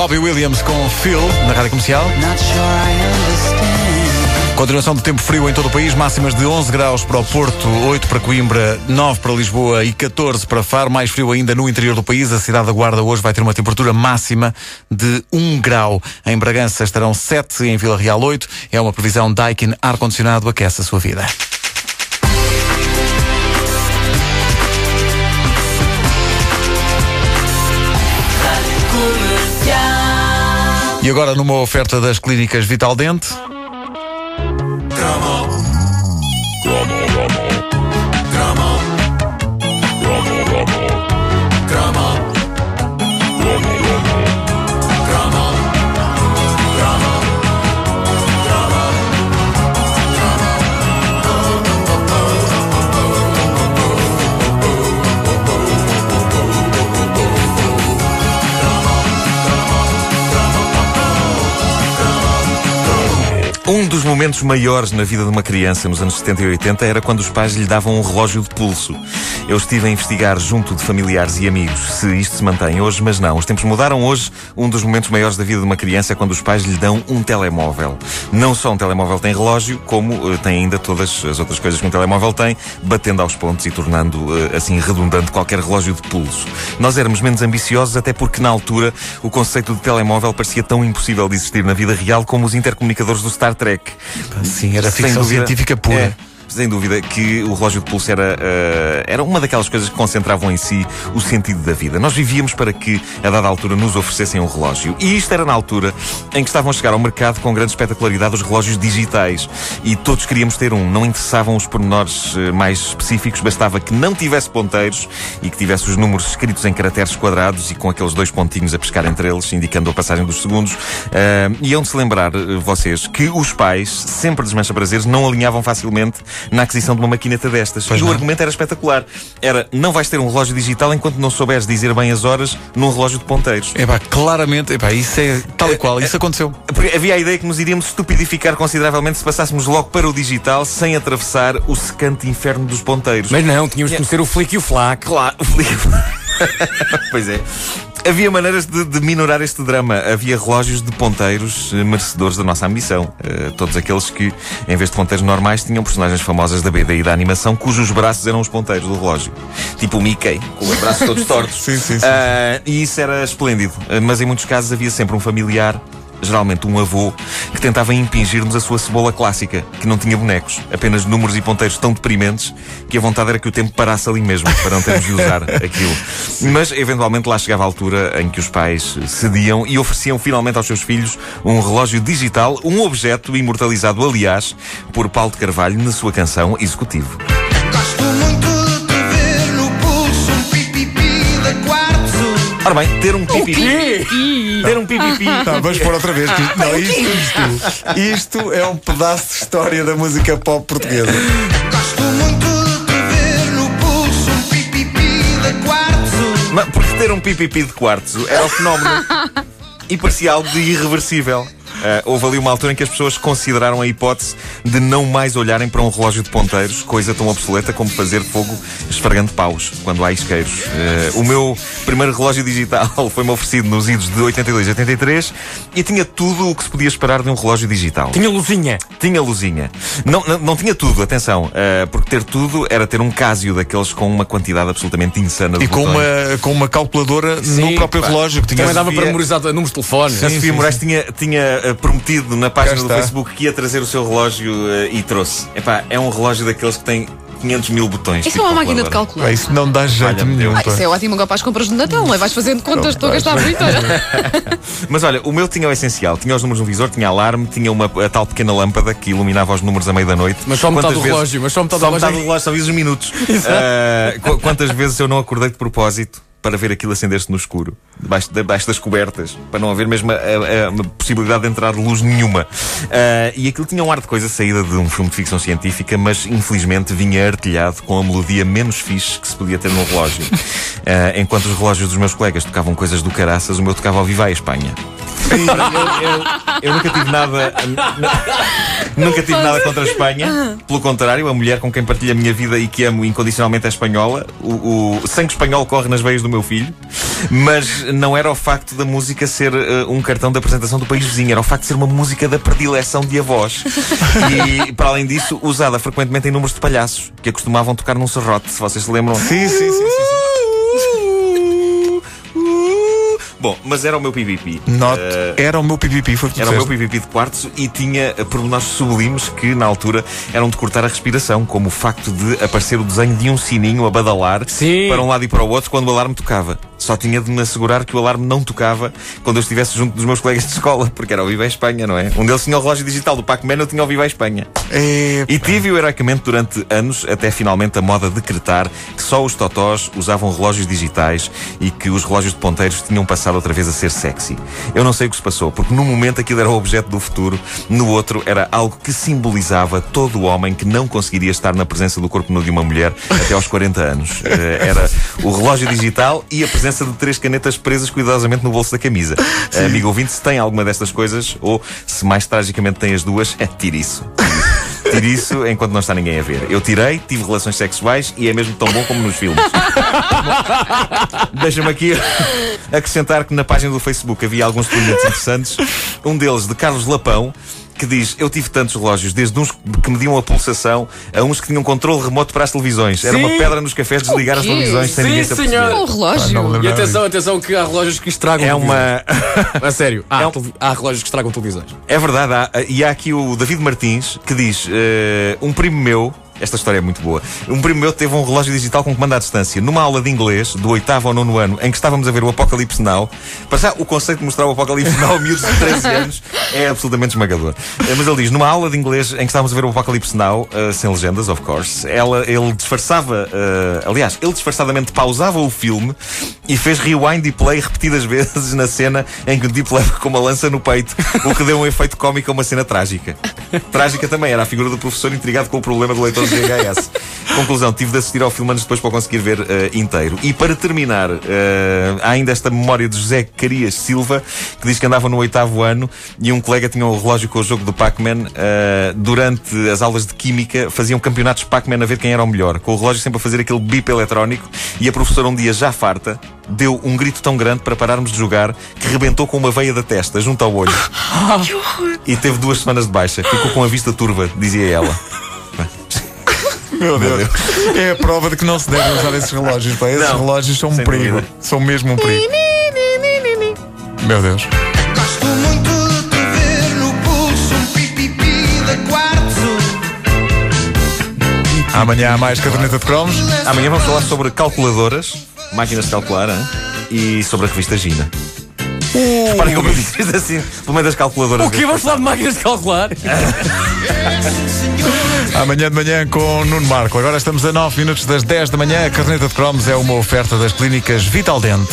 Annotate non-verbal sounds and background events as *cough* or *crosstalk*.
Robbie Williams com Phil na rádio comercial. Continuação de tempo frio em todo o país, máximas de 11 graus para o Porto, 8 para Coimbra, 9 para Lisboa e 14 para Faro. Mais frio ainda no interior do país. A cidade da Guarda hoje vai ter uma temperatura máxima de 1 grau. Em Bragança estarão 7, em Vila Real 8. É uma previsão Daikin ar-condicionado aquece a sua vida. E agora numa oferta das clínicas Vital Dente. Momentos maiores na vida de uma criança nos anos 70 e 80 era quando os pais lhe davam um relógio de pulso. Eu estive a investigar junto de familiares e amigos se isto se mantém hoje, mas não. Os tempos mudaram hoje. Um dos momentos maiores da vida de uma criança é quando os pais lhe dão um telemóvel. Não só um telemóvel tem relógio, como uh, tem ainda todas as outras coisas que um telemóvel tem, batendo aos pontos e tornando uh, assim redundante qualquer relógio de pulso. Nós éramos menos ambiciosos, até porque na altura o conceito de telemóvel parecia tão impossível de existir na vida real como os intercomunicadores do Star Trek. Sim, era ficção científica pura. É, sem dúvida que o relógio de pulso era, eh, era uma daquelas coisas que concentravam em si o sentido da vida. Nós vivíamos para que, a dada altura, nos oferecessem um relógio. E isto era na altura em que estavam a chegar ao mercado com grande espetacularidade os relógios digitais. E todos queríamos ter um. Não interessavam os pormenores eh, mais específicos, bastava que não tivesse ponteiros e que tivesse os números escritos em caracteres quadrados e com aqueles dois pontinhos a pescar entre eles, indicando a passagem dos segundos. Eh, e hão de se lembrar, vocês, que os pais, sempre desmancha prazeres, não alinhavam facilmente na aquisição de uma maquineta destas. Pois e não. o argumento era espetacular. Era, não vais ter um relógio digital enquanto não souberes dizer bem as horas num relógio de ponteiros. Epá, claramente, epá, isso é tal e qual, isso aconteceu. Porque havia a ideia que nos iríamos estupidificar consideravelmente se passássemos logo para o digital sem atravessar o secante inferno dos ponteiros. Mas não, tínhamos de conhecer o flick e o flac. Claro, *laughs* pois é. Havia maneiras de, de minorar este drama. Havia relógios de ponteiros eh, merecedores da nossa ambição. Eh, todos aqueles que, em vez de ponteiros normais, tinham personagens famosas da BD e da animação cujos braços eram os ponteiros do relógio. Tipo o Mickey, com os braços todos tortos. *laughs* Sim, sim, sim. Ah, e isso era esplêndido. Ah, mas em muitos casos havia sempre um familiar geralmente um avô, que tentava impingir-nos a sua cebola clássica, que não tinha bonecos, apenas números e ponteiros tão deprimentes que a vontade era que o tempo parasse ali mesmo, para não termos de usar *laughs* aquilo. Mas, eventualmente, lá chegava a altura em que os pais cediam e ofereciam finalmente aos seus filhos um relógio digital, um objeto imortalizado, aliás, por Paulo de Carvalho na sua canção Executivo. Gosto muito de te ver no pulso, um pipipi da quartzo. Ora bem, ter um pipipi. Ter um pipipi. Tá, vamos pôr outra vez. que não, isto, isto, isto é um pedaço de história da música pop portuguesa. Gosto muito de te ver no pulso, um pipipi da quartzo. Mas porque ter um pipipi de quartzo era o fenómeno. *laughs* e parecia algo de irreversível. Ah, houve ali uma altura em que as pessoas consideraram a hipótese de não mais olharem para um relógio de ponteiros, coisa tão obsoleta como fazer fogo esfregando paus quando há isqueiros. Ah, o meu primeiro relógio digital *laughs* foi-me oferecido nos idos de 82 e 83 e tinha tudo o que se podia esperar de um relógio digital. Tinha luzinha. Tinha luzinha. Não, não, não tinha tudo, atenção, ah, porque ter tudo era ter um Casio daqueles com uma quantidade absolutamente insana de E com uma, com uma calculadora no Sim, próprio pá. relógio que tinha. Também dava Sofia- para memorizar números de telefone. A Sofia sim, Moraes tinha, tinha prometido na página do. Facebook que ia trazer o seu relógio eh, e trouxe. Epá, é um relógio daqueles que tem 500 mil botões. Isso tipo é uma máquina de calcular. Pá, isso não dá jeito nenhum. Ah, isso é ótimo agora para as compras de Natal, não é? Vais fazendo contas, estou a gastar muito. *laughs* Mas olha, o meu tinha o essencial. Tinha os números no visor, tinha alarme, tinha uma a tal pequena lâmpada que iluminava os números à meia da noite. Mas só metade Quantas do vezes- relógio, mas só metade Só do metade relógio. do relógio, só vis os minutos. *laughs* Qu- quantas vezes eu não acordei de propósito para ver aquilo acender-se no escuro, debaixo, debaixo das cobertas, para não haver mesmo a, a- a- possibilidade de entrar luz nenhuma. Ah, e aquilo tinha um ar de coisa saída de um filme de ficção científica, mas infelizmente vinha artilhado com a melodia menos fixe que se podia ter no relógio. *laughs* Ah, enquanto os relógios dos meus colegas tocavam coisas do caraças, o meu tocava ao Viva a Espanha. Ora, eu, eu- eu nunca tive nada. Nunca tive nada contra a Espanha. Pelo contrário, a mulher com quem partilho a minha vida e que amo incondicionalmente é espanhola. O, o sangue espanhol corre nas veias do meu filho. Mas não era o facto da música ser eh, um cartão de apresentação do país vizinho, era o facto de ser uma música da predileção de avós. E, para além disso, usada frequentemente em números de palhaços, que acostumavam tocar num serrote, se vocês se lembram. Sim, sim, sim, sim. sim. Bom, mas era o meu PVP. Note, Eh, era o meu PPP, foi o que Era o meu. PVP de quartzo e tinha pormenores sublimes que, na altura, eram de cortar a respiração, como o facto de aparecer o desenho de um sininho a badalar Sim. para um lado e para o outro quando o alarme tocava. Só tinha de me assegurar que o alarme não tocava quando eu estivesse junto dos meus colegas de escola, porque era o Viva a Espanha, não é? Um deles tinha o relógio digital do Pac-Man, eu tinha o Viva a Espanha. É, E tive-o heroicamente durante anos, até finalmente a moda decretar que só os totós usavam relógios digitais e que os relógios de ponteiros tinham passado outra vez a ser sexy. Eu não sei o que se passou, porque num momento aquilo era o objeto do futuro, no outro era algo que simbolizava todo o homem que não conseguiria estar na presença do corpo nu de uma mulher até aos 40 anos. Eh, Era o relógio digital e a presença de três canetas presas cuidadosamente no bolso da camisa. *laughs* Amigo ouvinte, se tem alguma destas coisas, ou se mais tragicamente tem as duas, *laughs* tire isso. Tire isso enquanto não está ninguém a ver. Eu tirei, tive relações sexuais e é mesmo tão bom como nos filmes. *laughs* Deixa-me aqui acrescentar que na página do Facebook havia alguns depoimentos interessantes. Um deles de Carlos Lapão. Que diz, eu tive tantos relógios, desde uns que mediam a pulsação a uns que tinham controle remoto para as televisões. Era Sim. uma pedra nos cafés desligar as televisões sem Sim, ninguém se senhor. Um relógio. lembro. E atenção, atenção, que há relógios que estragam É uma. *laughs* A sério, há, É um- há relógios que estragam televisões. É verdade, há, e há aqui o David Martins que diz: eh, Um primo meu, esta história é muito boa, um primo meu teve um relógio digital com comando à distância numa aula de inglês, do oitavo ao nono ano, em que estávamos a ver o Apocalipse Now. Para já, o conceito de mostrar o Apocalipse Now a miúdos de 13 *laughs* anos é absolutamente esmagador. Eh, Mas ele diz: Numa aula de inglês em que estávamos a ver o Apocalipse Now, eh, sem legendas, of course, ela, ele disfarçava, eh, aliás, ele disfarçadamente pausava o filme e fez rewind e play repetidas *laughs* vezes na cena em que o tipo leva com uma lança no peito, o que deu um efeito cómico a uma cena trágica. Trágica também era a figura do professor intrigado com o problema do leitor VHS. Conclusão, tive de assistir ao filme anos depois para conseguir ver eh, inteiro. E para terminar, eh, há ainda esta memória de José Carias Silva, que diz que andava no oitavo ano e um colega tinha um relógio com o jogo do Pac-Man. eh, durante as aulas de Química faziam campeonatos Pac-Man a ver quem era o melhor, com o relógio sempre a fazer aquele bip eletrónico e a professora um dia já farta deu um grito tão grande para pararmos de jogar que rebentou com uma veia da testa junto ao olho. *laughs* E teve duas semanas de baixa. Ficou com a vista turva, dizia ela. Meu Deus. É a prova de que não se devem usar esses relógios. Pá. Esses Não, relógios são um sem perigo. dúvida. São mesmo um perigo. Meu Deus. Gosto muito de te ver no pulso, um pipipi de quartzo. Amanhã há mais caderneta de cromos. Amanhã vamos falar sobre calculadoras, máquinas de calcular, hein? e sobre a revista Gina. Reparem como eu isto assim, pelo meio das calculadoras. O quê? Vamos falar de máquinas de calcular? Amanhã de manhã com Nuno Marco. Agora estamos a 9 minutos das 10 da manhã. A caderneta de cromos é uma oferta das clínicas Vital Dente.